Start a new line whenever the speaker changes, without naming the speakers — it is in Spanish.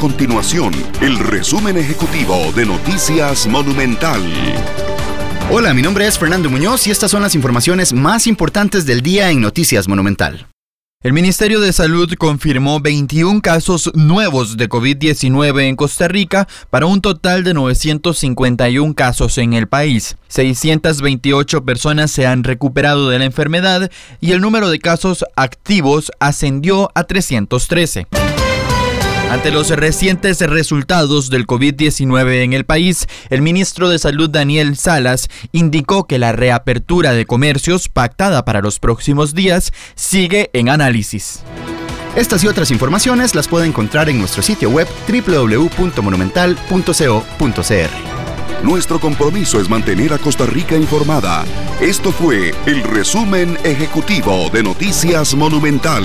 continuación el resumen ejecutivo de Noticias Monumental.
Hola, mi nombre es Fernando Muñoz y estas son las informaciones más importantes del día en Noticias Monumental.
El Ministerio de Salud confirmó 21 casos nuevos de COVID-19 en Costa Rica para un total de 951 casos en el país. 628 personas se han recuperado de la enfermedad y el número de casos activos ascendió a 313. Ante los recientes resultados del COVID-19 en el país, el ministro de Salud Daniel Salas indicó que la reapertura de comercios pactada para los próximos días sigue en análisis.
Estas y otras informaciones las puede encontrar en nuestro sitio web www.monumental.co.cr.
Nuestro compromiso es mantener a Costa Rica informada. Esto fue el resumen ejecutivo de Noticias Monumental.